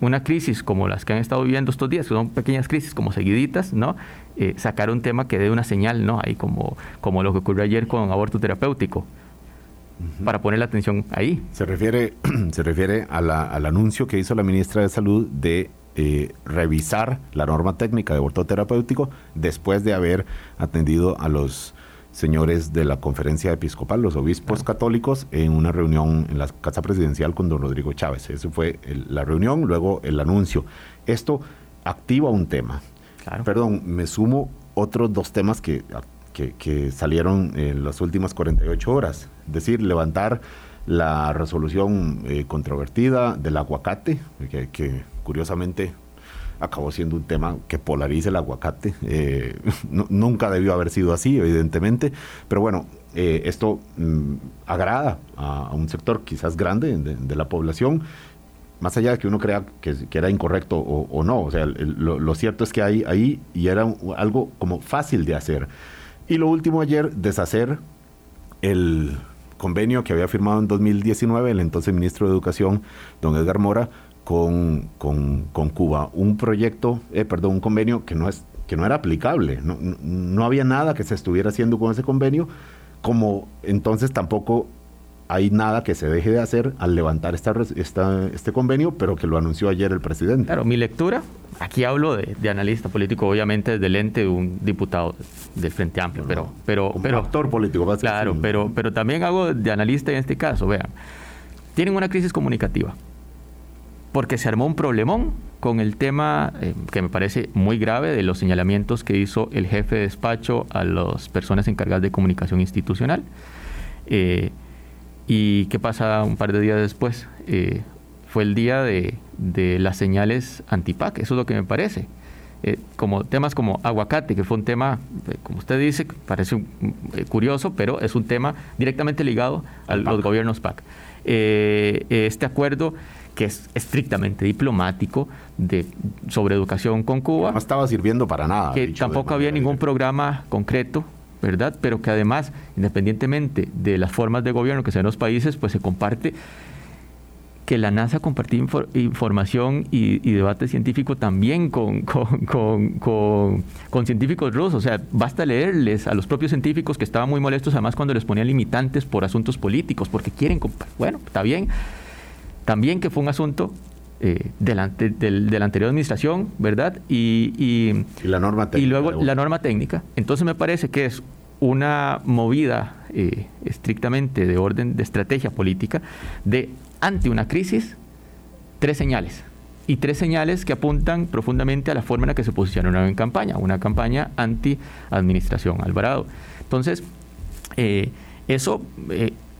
Speaker 2: una crisis como las que han estado viviendo estos días, que son pequeñas crisis como seguiditas, ¿no? Eh, sacar un tema que dé una señal, ¿no? Ahí como, como lo que ocurrió ayer con aborto terapéutico, para poner la atención ahí.
Speaker 1: Se refiere, se refiere al anuncio que hizo la ministra de Salud de eh, revisar la norma técnica de aborto terapéutico después de haber atendido a los señores de la conferencia episcopal, los obispos católicos, en una reunión en la Casa Presidencial con don Rodrigo Chávez. Esa fue la reunión, luego el anuncio. Esto activa un tema. Perdón, me sumo otros dos temas que, que, salieron en las últimas 48 horas. Es decir, levantar la resolución eh, controvertida del aguacate, que curiosamente acabó siendo un tema que polariza el aguacate. Eh, nunca debió haber sido así, evidentemente, pero bueno, eh, esto mm, agrada a, un sector quizás grande de, la población más allá de que uno crea que, era incorrecto o, no, o sea, lo, cierto es que hay ahí y era algo como fácil de hacer. Y lo último ayer, deshacer el convenio que había firmado en 2019 el entonces ministro de Educación, don Edgar Mora, con, con, con Cuba. Un proyecto, eh, perdón, un convenio que no, es, que no era aplicable. No, no había nada que se estuviera haciendo con ese convenio, como entonces tampoco hay nada que se deje de hacer al levantar esta, este convenio, pero que lo anunció ayer el presidente.
Speaker 2: Claro, mi lectura, aquí hablo de, analista político, obviamente desde el ente de un diputado del Frente Amplio, pero, pero, pero
Speaker 1: actor político,
Speaker 2: claro, pero, pero también hago de analista en este caso. Vean, tienen una crisis comunicativa porque se armó un problemón con el tema eh, que me parece muy grave de los señalamientos que hizo el jefe de despacho a las personas encargadas de comunicación institucional. Eh, ¿Y qué pasa un par de días después? Eh, fue el día de, las señales antipac, eso es lo que me parece. Eh, como temas como aguacate, que fue un tema, eh, como usted dice, parece curioso, pero es un tema directamente ligado a los gobiernos PAC. este acuerdo que es estrictamente diplomático de, sobre educación con Cuba.
Speaker 1: No estaba sirviendo para nada.
Speaker 2: Que tampoco había ningún programa concreto ¿verdad? Pero que además, independientemente de las formas de gobierno que sean los países, pues se comparte que la NASA compartía información y, debate científico también con, con, científicos rusos. O sea, basta leerles a los propios científicos que estaban muy molestos, además cuando les ponían limitantes por asuntos políticos, porque quieren... Bueno, está bien. También que fue un asunto eh, delante, del, de la anterior administración, ¿verdad? Y, y,
Speaker 1: la norma
Speaker 2: técnica. Y luego la norma técnica. Entonces me parece que es una movida eh, estrictamente de orden de estrategia política de ante una crisis tres señales y tres señales que apuntan profundamente a la forma en la que se posicionaron en campaña, una campaña anti-administración Alvarado. Entonces, eh, eso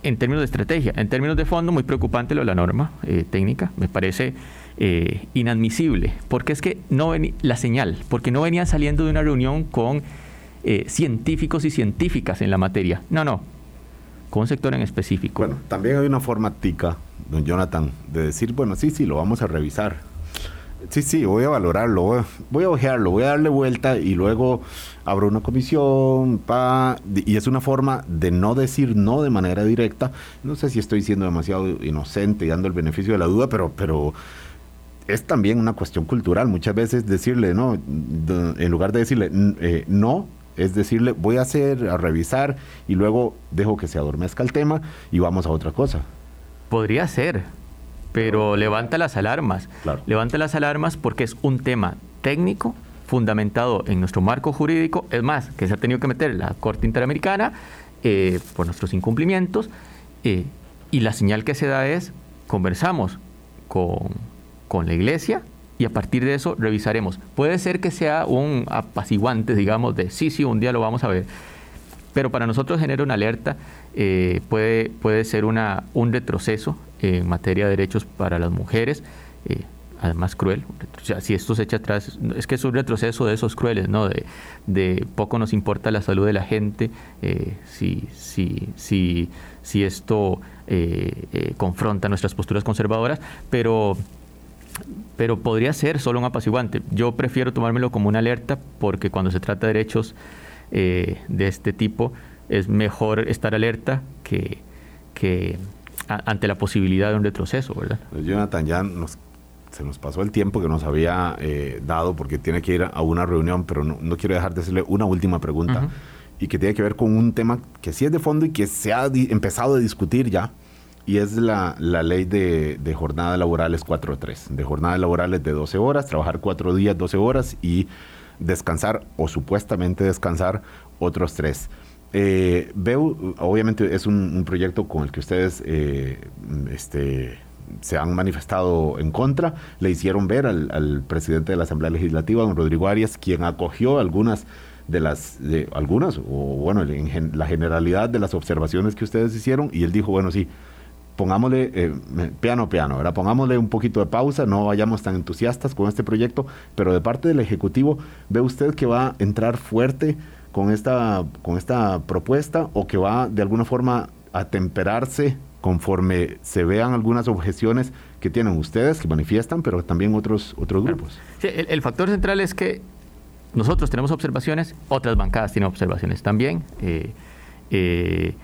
Speaker 2: en términos de estrategia. En términos de fondo, muy preocupante lo de la norma eh, técnica. Me parece eh, inadmisible, porque es que no venía la señal, porque no venían saliendo de una reunión con eh, científicos y científicas en la materia. No, no, con un sector en específico.
Speaker 1: Bueno, también hay una forma tica, don Jonathan, de decir, bueno, sí, sí, lo vamos a revisar Sí, sí, voy a valorarlo, voy a, ojearlo, voy a darle vuelta y luego abro una comisión, pa, y es una forma de no decir no de manera directa. No sé si estoy siendo demasiado inocente y dando el beneficio de la duda, pero, pero es también una cuestión cultural. Muchas veces decirle no, en lugar de decirle eh, no, es decirle voy a hacer, a revisar y luego dejo que se adormezca el tema y vamos a otra cosa.
Speaker 2: Podría ser, pero levanta las alarmas. Levanta las alarmas porque es un tema técnico fundamentado en nuestro marco jurídico, es más, que se ha tenido que meter la Corte Interamericana eh, por nuestros incumplimientos, eh, y la señal que se da es, conversamos con, con la Iglesia, y a partir de eso revisaremos. Puede ser que sea un apaciguante, digamos, de sí, sí, un día lo vamos a ver, pero para nosotros genera una alerta, eh, puede, puede ser una, un retroceso en materia de derechos para las mujeres. Además cruel. si esto se echa atrás, es que es un retroceso de esos crueles, ¿no? De, poco nos importa la salud de la gente, eh, si, si, si, si esto confronta nuestras posturas conservadoras, pero, pero podría ser solo un apaciguante. Yo prefiero tomármelo como una alerta porque cuando se trata de derechos de este tipo, es mejor estar alerta que, que ante la posibilidad de un retroceso, ¿verdad?
Speaker 1: Jonathan, ya nos, se nos pasó el tiempo que nos había eh, dado porque tiene que ir a una reunión, pero no, quiero dejar de hacerle una última pregunta y que tiene que ver con un tema que sí es de fondo y que se ha empezado a discutir ya, y es la, la ley de, de jornadas laborales 4-3, de jornadas laborales de 12 horas, trabajar 4 días, 12 horas y descansar o supuestamente descansar otros 3. Eh, veo, obviamente es un, proyecto con el que ustedes eh, este, se han manifestado en contra. Le hicieron ver al, presidente de la Asamblea Legislativa, don Rodrigo Arias, quien acogió algunas de las, de, algunas, o bueno, la generalidad de las observaciones que ustedes hicieron, y él dijo, bueno, sí, pongámosle eh, piano piano, ¿verdad? Pongámosle un poquito de pausa, no vayamos tan entusiastas con este proyecto, pero de parte del Ejecutivo, ¿ve usted que va a entrar fuerte con esta, con esta propuesta o que va de alguna forma a temperarse conforme se vean algunas objeciones que tienen ustedes, que manifiestan, pero también otros, otros grupos.
Speaker 2: el, factor central es que nosotros tenemos observaciones, otras bancadas tienen observaciones también. Eh, eh,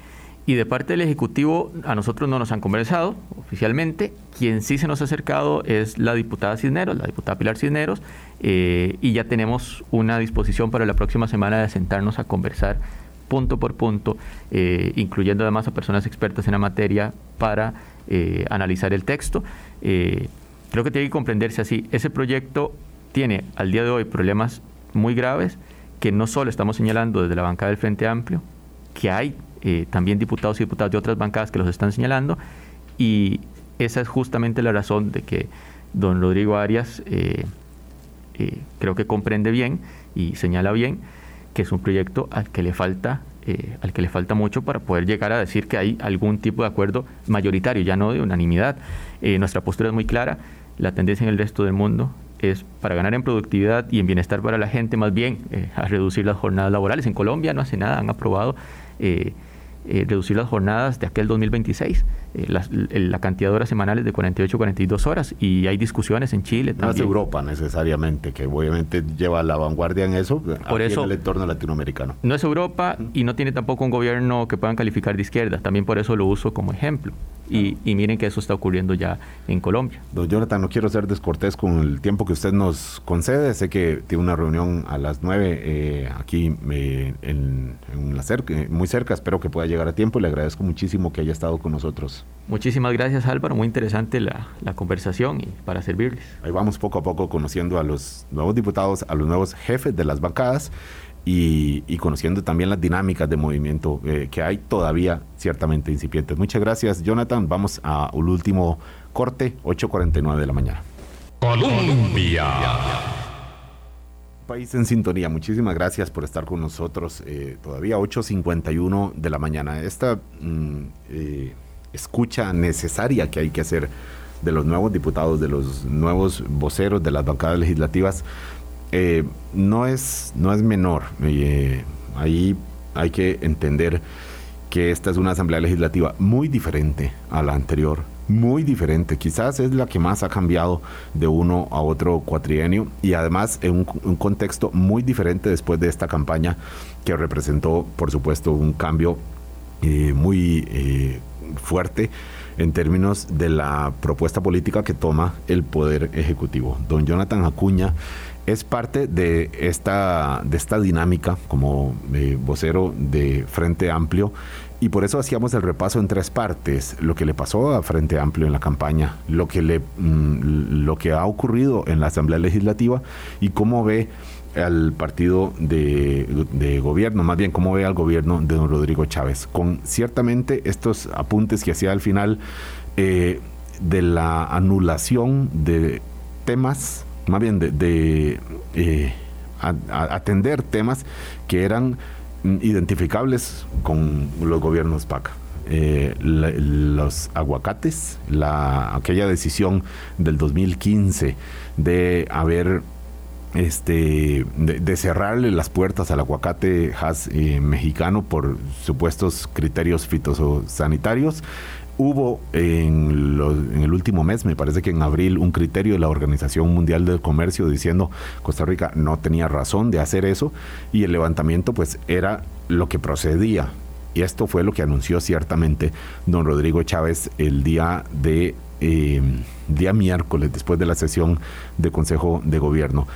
Speaker 2: y de parte del Ejecutivo, a nosotros no nos han conversado oficialmente. Quien sí se nos ha acercado es la diputada Cisneros, la diputada Pilar Cisneros, eh, y ya tenemos una disposición para la próxima semana de sentarnos a conversar punto por punto, eh, incluyendo además a personas expertas en la materia para eh, analizar el texto. creo que tiene que comprenderse así. Ese proyecto tiene al día de hoy problemas muy graves que no solo estamos señalando desde la bancada del Frente Amplio, que hay eh, también diputados y diputadas de otras bancadas que los están señalando y esa es justamente la razón de que don Rodrigo Arias eh, eh, creo que comprende bien y señala bien que es un proyecto al que le falta al que le falta mucho para poder llegar a decir que hay algún tipo de acuerdo mayoritario, ya no de unanimidad. nuestra postura es muy clara, la tendencia en el resto del mundo es para ganar en productividad y en bienestar para la gente, más bien a reducir las jornadas laborales. En Colombia no hace nada, han aprobado eh, reducir las jornadas de aquel 2026, eh, la, cantidad de horas semanales de 48 a 42 horas, y hay discusiones en Chile.
Speaker 1: No es Europa necesariamente, que obviamente lleva la vanguardia en eso,
Speaker 2: Por eso,
Speaker 1: en el entorno latinoamericano.
Speaker 2: No es Europa y no tiene tampoco un gobierno que puedan calificar de izquierda, también por eso lo uso como ejemplo. Y, miren que eso está ocurriendo ya en Colombia.
Speaker 1: Don Jonathan, no quiero ser descortés con el tiempo que usted nos concede. Sé que tiene una reunión a las 9 eh, aquí eh, en, la cerca, muy cerca. Espero que pueda llegar a tiempo. Le agradezco muchísimo que haya estado con nosotros.
Speaker 2: Muchísimas gracias Álvaro, muy interesante la, la conversación y para servirles.
Speaker 1: Ahí vamos poco a poco conociendo a los nuevos diputados, a los nuevos jefes de las bancadas y, conociendo también las dinámicas de movimiento eh, que hay todavía ciertamente incipientes. Muchas gracias, Jonathan. Vamos a un último corte, 8.49 de la mañana.
Speaker 3: Colombia.
Speaker 1: País en sintonía, muchísimas gracias por estar con nosotros. Eh, todavía 8.51 de la mañana. Esta mm, eh, escucha necesaria que hay que hacer de los nuevos diputados, de los nuevos voceros de las bancadas legislativas, eh, no, es, no es menor. Eh, ahí hay que entender que esta es una asamblea legislativa muy diferente a la anterior, muy diferente. Quizás es la que más ha cambiado de uno a otro cuatrienio y además en un, contexto muy diferente después de esta campaña que representó, por supuesto, un cambio eh, muy fuerte en términos de la propuesta política que toma el Poder Ejecutivo. Don Jonathan Acuña es parte de esta, de esta dinámica como eh, vocero de Frente Amplio. Y por eso hacíamos el repaso en tres partes, lo que le pasó a Frente Amplio en la campaña, lo que, le, mm, lo que ha ocurrido en la Asamblea Legislativa y cómo ve al partido de, gobierno, más bien cómo ve al gobierno de don Rodrigo Chávez, con ciertamente estos apuntes que hacía al final eh, de la anulación de temas más bien de, eh, atender temas que eran identificables con los gobiernos PAC. Eh, los aguacates, la, aquella decisión del 2015 de haber este de, cerrarle las puertas al aguacate eh, mexicano por supuestos criterios fitosanitarios Hubo en, el último mes, me parece que en abril, un criterio de la Organización Mundial del Comercio diciendo Costa Rica no tenía razón de hacer eso y el levantamiento pues era lo que procedía. Y esto fue lo que anunció ciertamente don Rodrigo Chávez el día de eh, día miércoles después de la sesión de Consejo de Gobierno.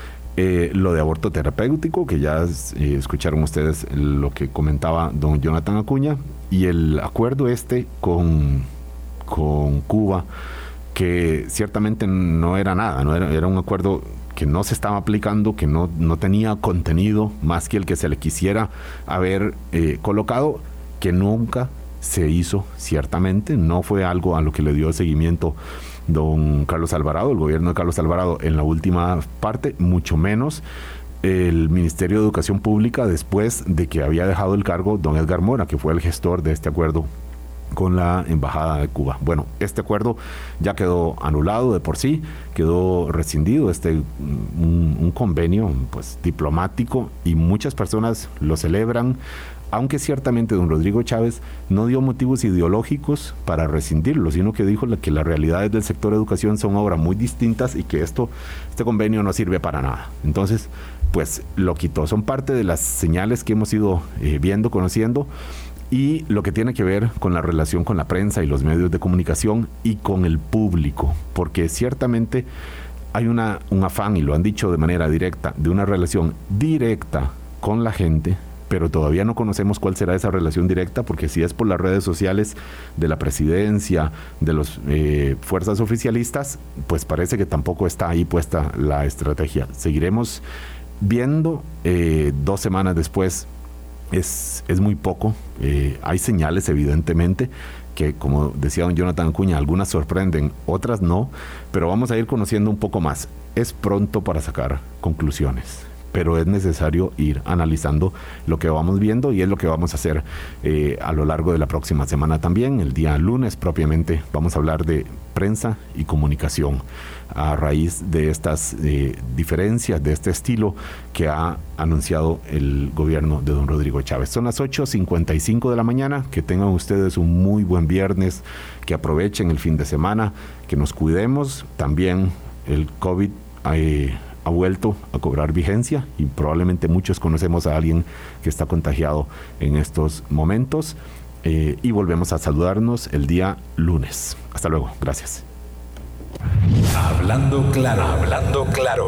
Speaker 1: Eh, lo de aborto terapéutico, que ya eh, escucharon ustedes lo que comentaba don Jonathan Acuña, y el acuerdo este con, con Cuba, que ciertamente no era nada, no era, era un acuerdo que no se estaba aplicando, que no, no tenía contenido más que el que se le quisiera haber eh, colocado, que nunca se hizo ciertamente, no fue algo a lo que le dio seguimiento don Carlos Alvarado, el gobierno de Carlos Alvarado en la última parte, mucho menos el Ministerio de Educación Pública después de que había dejado el cargo don Edgar Mora, que fue el gestor de este acuerdo con la Embajada de Cuba. Bueno, este acuerdo ya quedó anulado de por sí, quedó rescindido, este un, un convenio pues diplomático y muchas personas lo celebran, aunque ciertamente don Rodrigo Chávez no dio motivos ideológicos para rescindirlo, sino que dijo que las realidades del sector educación son ahora muy distintas y que esto, este convenio no sirve para nada. Entonces, pues lo quitó. Son parte de las señales que hemos ido eh, viendo, conociendo y lo que tiene que ver con la relación con la prensa y los medios de comunicación y con el público, porque ciertamente hay una, un afán, y lo han dicho de manera directa, de una relación directa con la gente, pero todavía no conocemos cuál será esa relación directa, porque si es por las redes sociales de la presidencia, de las eh, fuerzas oficialistas, pues parece que tampoco está ahí puesta la estrategia. Seguiremos viendo eh, dos semanas después es, es muy poco. Eh, hay señales, evidentemente, que como decía don Jonathan Cuña, algunas sorprenden, otras no, pero vamos a ir conociendo un poco más. Es pronto para sacar conclusiones pero es necesario ir analizando lo que vamos viendo y es lo que vamos a hacer eh, a lo largo de la próxima semana también. El día lunes propiamente. Vamos a hablar de prensa y comunicación. A raíz de estas eh, diferencias, de este estilo que ha anunciado el gobierno de don Rodrigo Chávez. Son las 8.55 de la mañana, que tengan ustedes un muy buen viernes, que aprovechen el fin de semana, que nos cuidemos, también el COVID... Eh, ha vuelto a cobrar vigencia y probablemente muchos conocemos a alguien que está contagiado en estos momentos. Eh, y volvemos a saludarnos el día lunes. Hasta luego, gracias.
Speaker 3: Hablando claro, hablando claro.